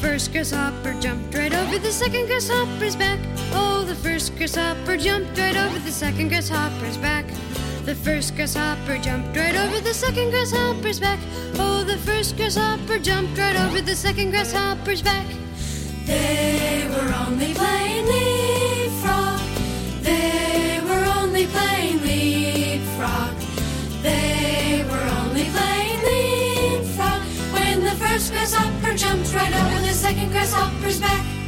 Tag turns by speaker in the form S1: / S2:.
S1: first grasshopper jumped right over the second grasshopper's back. Oh, the first grasshopper jumped right over the second grasshopper's back. The first grasshopper jumped right over the second grasshopper's back. Oh, the first grasshopper jumped right over the second grasshopper's back.
S2: They were only playing leapfrog. They were only playing leapfrog. They were only playing leapfrog when the first grasshopper jumped right over second grasshopper's back.